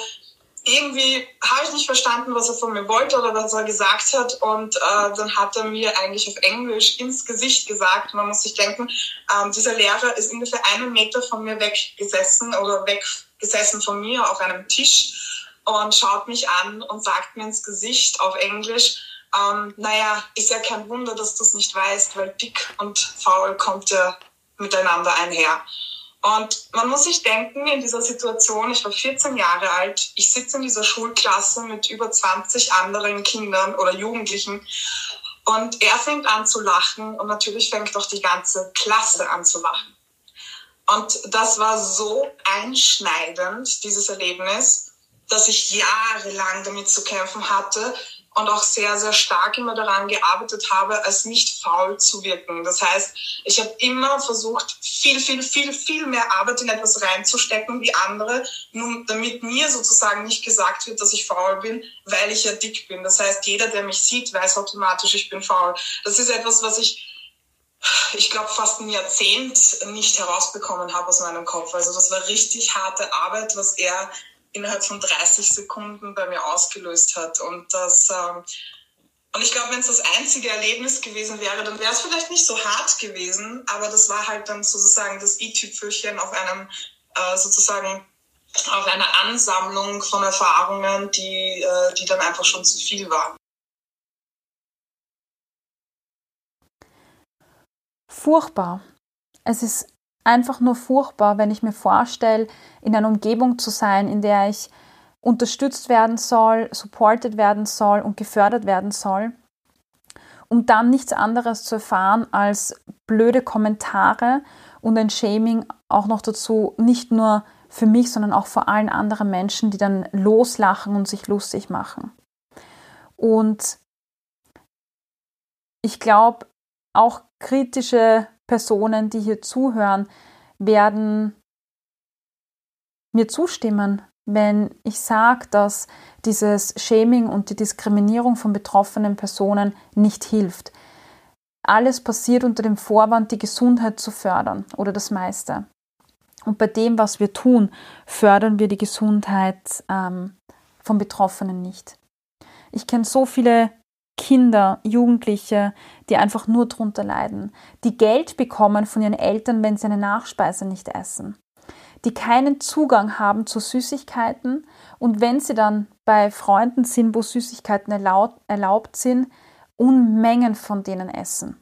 S4: irgendwie habe ich nicht verstanden, was er von mir wollte oder was er gesagt hat. Und äh, dann hat er mir eigentlich auf Englisch ins Gesicht gesagt. Man muss sich denken, ähm, dieser Lehrer ist ungefähr einen Meter von mir weggesessen oder weggesessen von mir auf einem Tisch und schaut mich an und sagt mir ins Gesicht auf Englisch, ähm, naja, ist ja kein Wunder, dass du es nicht weißt, weil dick und faul kommt ja miteinander einher. Und man muss sich denken, in dieser Situation, ich war 14 Jahre alt, ich sitze in dieser Schulklasse mit über 20 anderen Kindern oder Jugendlichen und er fängt an zu lachen und natürlich fängt auch die ganze Klasse an zu lachen. Und das war so einschneidend, dieses Erlebnis, dass ich jahrelang damit zu kämpfen hatte, und auch sehr, sehr stark immer daran gearbeitet habe, als nicht faul zu wirken. Das heißt, ich habe immer versucht, viel, viel, viel, viel mehr Arbeit in etwas reinzustecken wie andere, nur damit mir sozusagen nicht gesagt wird, dass ich faul bin, weil ich ja dick bin. Das heißt, jeder, der mich sieht, weiß automatisch, ich bin faul. Das ist etwas, was ich ich glaube, fast ein Jahrzehnt nicht herausbekommen habe aus meinem Kopf. Also das war richtig harte Arbeit, was er innerhalb von 30 Sekunden bei mir ausgelöst hat. Und das, ähm, und ich glaube, wenn es das einzige Erlebnis gewesen wäre, dann wäre es vielleicht nicht so hart gewesen, aber das war halt dann sozusagen das i-Tüpfelchen auf einem, äh, sozusagen, auf einer Ansammlung von Erfahrungen, die, äh, die dann einfach schon zu viel waren.
S1: Furchtbar. Es ist einfach nur furchtbar, wenn ich mir vorstelle, in einer Umgebung zu sein, in der ich unterstützt werden soll, supported werden soll und gefördert werden soll, um dann nichts anderes zu erfahren als blöde Kommentare und ein Shaming auch noch dazu, nicht nur für mich, sondern auch vor allen anderen Menschen, die dann loslachen und sich lustig machen. Und ich glaube, auch kritische Personen, die hier zuhören, werden mir zustimmen, wenn ich sage, dass dieses Shaming und die Diskriminierung von betroffenen Personen nicht hilft. Alles passiert unter dem Vorwand, die Gesundheit zu fördern oder das meiste. Und bei dem, was wir tun, fördern wir die Gesundheit ähm, von Betroffenen nicht. Ich kenne so viele Kinder, Jugendliche, die einfach nur drunter leiden, die Geld bekommen von ihren Eltern, wenn sie eine Nachspeise nicht essen, die keinen Zugang haben zu Süßigkeiten und wenn sie dann bei Freunden sind, wo Süßigkeiten erlaubt sind, Unmengen von denen essen.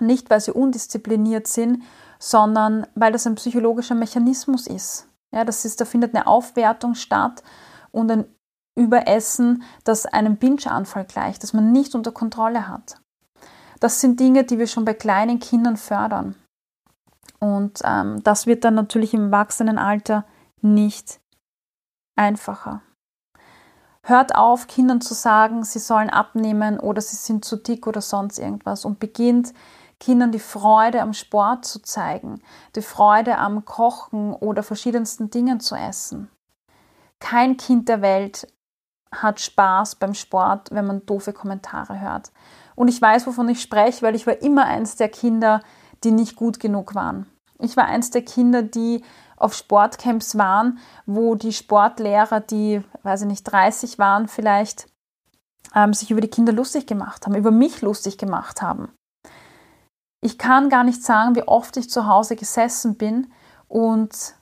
S1: Nicht, weil sie undiszipliniert sind, sondern weil das ein psychologischer Mechanismus ist. Ja, das ist, da findet eine Aufwertung statt und ein Überessen, das einem Binge-Anfall gleicht, das man nicht unter Kontrolle hat. Das sind Dinge, die wir schon bei kleinen Kindern fördern. Und ähm, das wird dann natürlich im Erwachsenenalter nicht einfacher. Hört auf, Kindern zu sagen, sie sollen abnehmen oder sie sind zu dick oder sonst irgendwas und beginnt Kindern die Freude am Sport zu zeigen, die Freude am Kochen oder verschiedensten Dingen zu essen. Kein Kind der Welt hat Spaß beim Sport, wenn man doofe Kommentare hört. Und ich weiß, wovon ich spreche, weil ich war immer eins der Kinder, die nicht gut genug waren. Ich war eins der Kinder, die auf Sportcamps waren, wo die Sportlehrer, die, weiß ich nicht, 30 waren vielleicht, ähm, sich über die Kinder lustig gemacht haben, über mich lustig gemacht haben. Ich kann gar nicht sagen, wie oft ich zu Hause gesessen bin und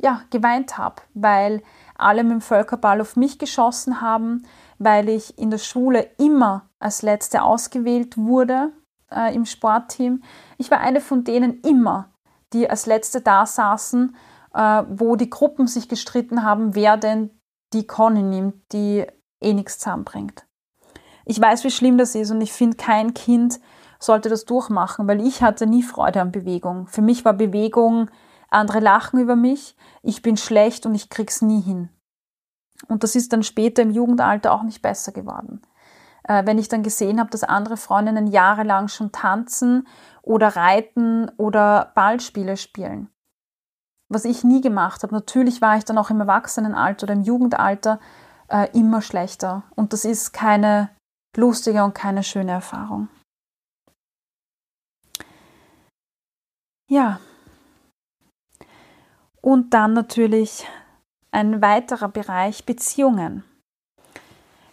S1: ja, geweint habe, weil alle mit dem Völkerball auf mich geschossen haben, weil ich in der Schule immer als Letzte ausgewählt wurde äh, im Sportteam. Ich war eine von denen immer, die als Letzte da saßen, äh, wo die Gruppen sich gestritten haben, wer denn die Conny nimmt, die eh nichts zusammenbringt. Ich weiß, wie schlimm das ist und ich finde, kein Kind sollte das durchmachen, weil ich hatte nie Freude an Bewegung. Für mich war Bewegung, andere lachen über mich, ich bin schlecht und ich krieg's nie hin. Und das ist dann später im Jugendalter auch nicht besser geworden. Äh, wenn ich dann gesehen habe, dass andere Freundinnen jahrelang schon tanzen oder reiten oder Ballspiele spielen. Was ich nie gemacht habe. Natürlich war ich dann auch im Erwachsenenalter oder im Jugendalter äh, immer schlechter. Und das ist keine lustige und keine schöne Erfahrung. Ja. Und dann natürlich ein weiterer Bereich Beziehungen.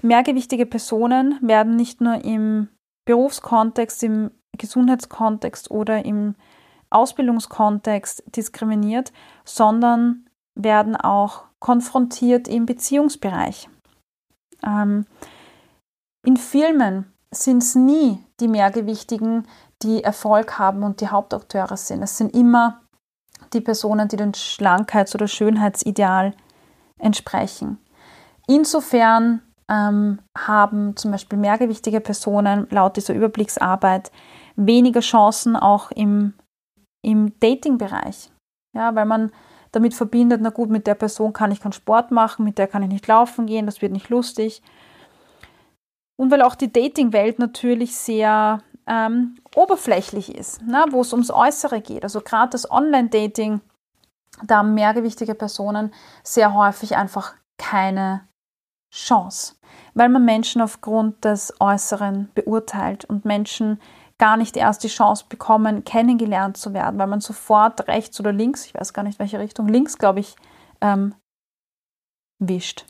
S1: Mehrgewichtige Personen werden nicht nur im Berufskontext, im Gesundheitskontext oder im Ausbildungskontext diskriminiert, sondern werden auch konfrontiert im Beziehungsbereich. Ähm, in Filmen sind es nie die Mehrgewichtigen, die Erfolg haben und die Hauptakteure sind. Es sind immer die Personen, die dem Schlankheits- oder Schönheitsideal entsprechen. Insofern ähm, haben zum Beispiel mehrgewichtige Personen laut dieser Überblicksarbeit weniger Chancen auch im, im Dating-Bereich. Ja, weil man damit verbindet, na gut, mit der Person kann ich keinen Sport machen, mit der kann ich nicht laufen gehen, das wird nicht lustig. Und weil auch die Dating-Welt natürlich sehr ähm, oberflächlich ist, ne, wo es ums Äußere geht. Also gerade das Online-Dating, da haben mehrgewichtige Personen sehr häufig einfach keine Chance, weil man Menschen aufgrund des Äußeren beurteilt und Menschen gar nicht erst die Chance bekommen, kennengelernt zu werden, weil man sofort rechts oder links, ich weiß gar nicht welche Richtung, links, glaube ich, ähm, wischt.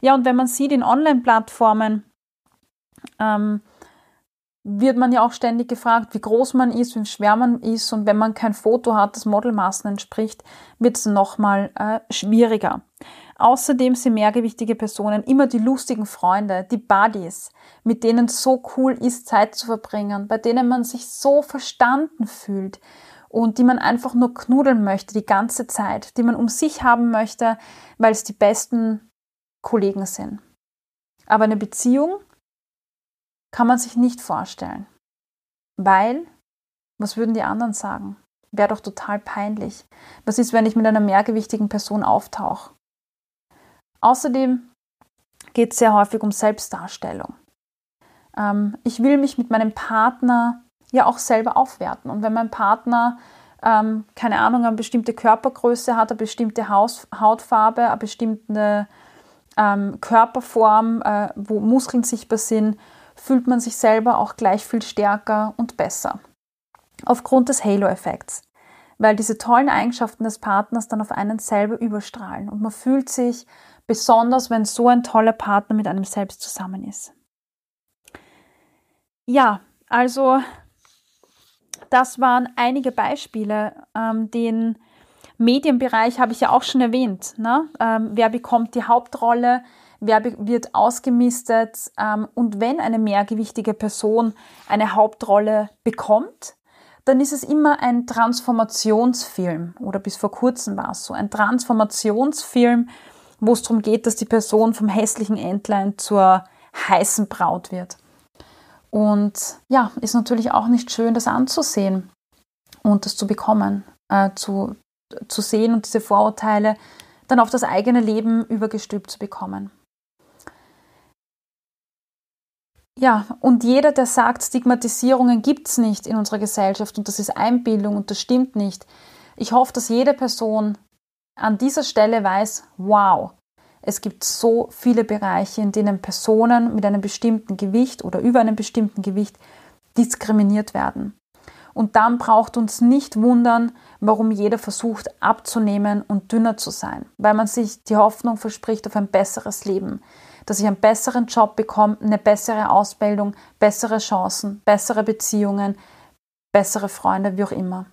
S1: Ja, und wenn man sieht in Online-Plattformen, ähm, wird man ja auch ständig gefragt, wie groß man ist, wie schwer man ist. Und wenn man kein Foto hat, das Modelmaßen entspricht, wird es nochmal äh, schwieriger. Außerdem sind mehrgewichtige Personen immer die lustigen Freunde, die Buddies, mit denen so cool ist, Zeit zu verbringen, bei denen man sich so verstanden fühlt und die man einfach nur knuddeln möchte die ganze Zeit, die man um sich haben möchte, weil es die besten Kollegen sind. Aber eine Beziehung kann man sich nicht vorstellen. Weil, was würden die anderen sagen? Wäre doch total peinlich. Was ist, wenn ich mit einer mehrgewichtigen Person auftauche? Außerdem geht es sehr häufig um Selbstdarstellung. Ähm, ich will mich mit meinem Partner ja auch selber aufwerten. Und wenn mein Partner, ähm, keine Ahnung, eine bestimmte Körpergröße hat, eine bestimmte Haus Hautfarbe, eine bestimmte ähm, Körperform, äh, wo Muskeln sichtbar sind, fühlt man sich selber auch gleich viel stärker und besser. Aufgrund des Halo-Effekts. Weil diese tollen Eigenschaften des Partners dann auf einen selber überstrahlen und man fühlt sich besonders, wenn so ein toller Partner mit einem selbst zusammen ist. Ja, also das waren einige Beispiele. Ähm, den Medienbereich habe ich ja auch schon erwähnt. Ne? Ähm, wer bekommt die Hauptrolle? Wer wird ausgemistet ähm, und wenn eine mehrgewichtige Person eine Hauptrolle bekommt, dann ist es immer ein Transformationsfilm oder bis vor kurzem war es so, ein Transformationsfilm, wo es darum geht, dass die Person vom hässlichen Entlein zur heißen Braut wird. Und ja, ist natürlich auch nicht schön, das anzusehen und das zu bekommen, äh, zu, zu sehen und diese Vorurteile dann auf das eigene Leben übergestülpt zu bekommen. Ja, und jeder, der sagt, Stigmatisierungen gibt es nicht in unserer Gesellschaft und das ist Einbildung und das stimmt nicht. Ich hoffe, dass jede Person an dieser Stelle weiß, wow, es gibt so viele Bereiche, in denen Personen mit einem bestimmten Gewicht oder über einem bestimmten Gewicht diskriminiert werden. Und dann braucht uns nicht wundern, warum jeder versucht abzunehmen und dünner zu sein, weil man sich die Hoffnung verspricht auf ein besseres Leben dass ich einen besseren Job bekomme, eine bessere Ausbildung, bessere Chancen, bessere Beziehungen, bessere Freunde, wie auch immer.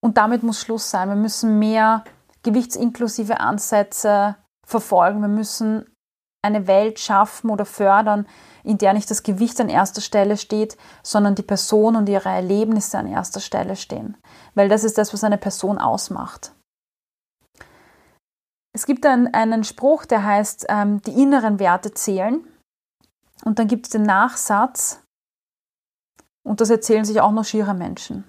S1: Und damit muss Schluss sein. Wir müssen mehr gewichtsinklusive Ansätze verfolgen. Wir müssen eine Welt schaffen oder fördern, in der nicht das Gewicht an erster Stelle steht, sondern die Person und ihre Erlebnisse an erster Stelle stehen. Weil das ist das, was eine Person ausmacht. Es gibt einen, einen Spruch, der heißt, ähm, die inneren Werte zählen. Und dann gibt es den Nachsatz, und das erzählen sich auch noch schiere Menschen.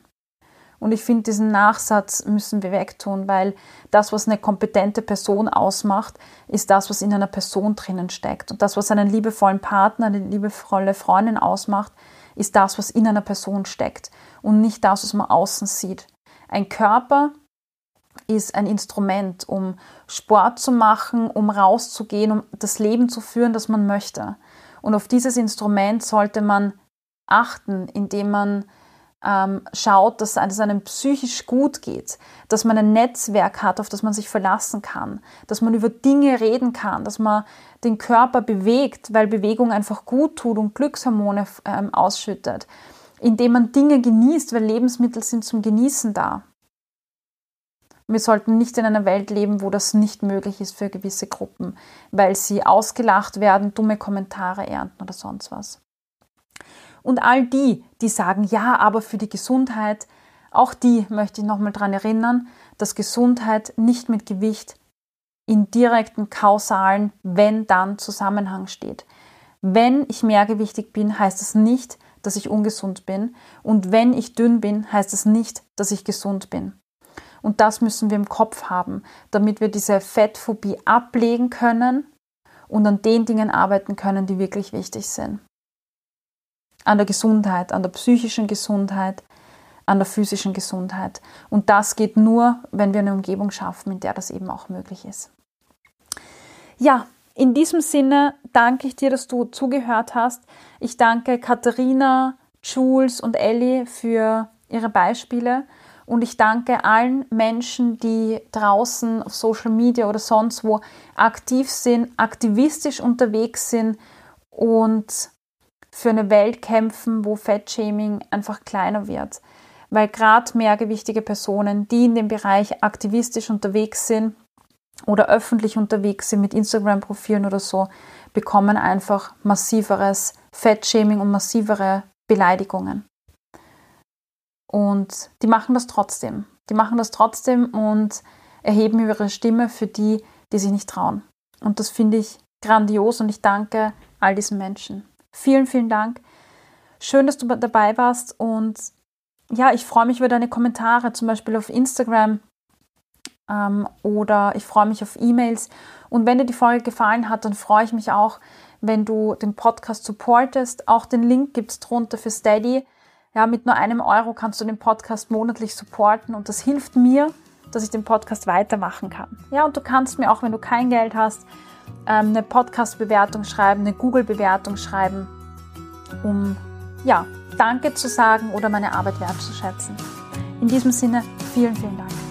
S1: Und ich finde, diesen Nachsatz müssen wir wegtun, weil das, was eine kompetente Person ausmacht, ist das, was in einer Person drinnen steckt. Und das, was einen liebevollen Partner, eine liebevolle Freundin ausmacht, ist das, was in einer Person steckt und nicht das, was man außen sieht. Ein Körper ist ein Instrument, um Sport zu machen, um rauszugehen, um das Leben zu führen, das man möchte. Und auf dieses Instrument sollte man achten, indem man ähm, schaut, dass es einem psychisch gut geht, dass man ein Netzwerk hat, auf das man sich verlassen kann, dass man über Dinge reden kann, dass man den Körper bewegt, weil Bewegung einfach gut tut und Glückshormone ähm, ausschüttet, indem man Dinge genießt, weil Lebensmittel sind zum Genießen da. Wir sollten nicht in einer Welt leben, wo das nicht möglich ist für gewisse Gruppen, weil sie ausgelacht werden, dumme Kommentare ernten oder sonst was. Und all die, die sagen, ja, aber für die Gesundheit, auch die möchte ich nochmal daran erinnern, dass Gesundheit nicht mit Gewicht in direkten kausalen Wenn-Dann Zusammenhang steht. Wenn ich mehrgewichtig bin, heißt es nicht, dass ich ungesund bin. Und wenn ich dünn bin, heißt es nicht, dass ich gesund bin. Und das müssen wir im Kopf haben, damit wir diese Fettphobie ablegen können und an den Dingen arbeiten können, die wirklich wichtig sind an der Gesundheit, an der psychischen Gesundheit, an der physischen Gesundheit. Und das geht nur, wenn wir eine Umgebung schaffen, in der das eben auch möglich ist. Ja, in diesem Sinne danke ich dir, dass du zugehört hast. Ich danke Katharina, Jules und Ellie für ihre Beispiele. Und ich danke allen Menschen, die draußen auf Social Media oder sonst wo aktiv sind, aktivistisch unterwegs sind und für eine Welt kämpfen, wo Fettshaming einfach kleiner wird. Weil gerade mehrgewichtige Personen, die in dem Bereich aktivistisch unterwegs sind oder öffentlich unterwegs sind mit Instagram-Profilen oder so, bekommen einfach massiveres Fettshaming und massivere Beleidigungen. Und die machen das trotzdem. Die machen das trotzdem und erheben ihre Stimme für die, die sich nicht trauen. Und das finde ich grandios und ich danke all diesen Menschen. Vielen, vielen Dank. Schön, dass du dabei warst und ja, ich freue mich über deine Kommentare, zum Beispiel auf Instagram ähm, oder ich freue mich auf E-Mails. Und wenn dir die Folge gefallen hat, dann freue ich mich auch, wenn du den Podcast supportest. Auch den Link gibt es drunter für Steady. Ja, mit nur einem Euro kannst du den Podcast monatlich supporten und das hilft mir, dass ich den Podcast weitermachen kann. Ja, und du kannst mir auch, wenn du kein Geld hast, ähm, eine Podcast-Bewertung schreiben, eine Google-Bewertung schreiben, um ja, Danke zu sagen oder meine Arbeit wertzuschätzen. In diesem Sinne, vielen, vielen Dank.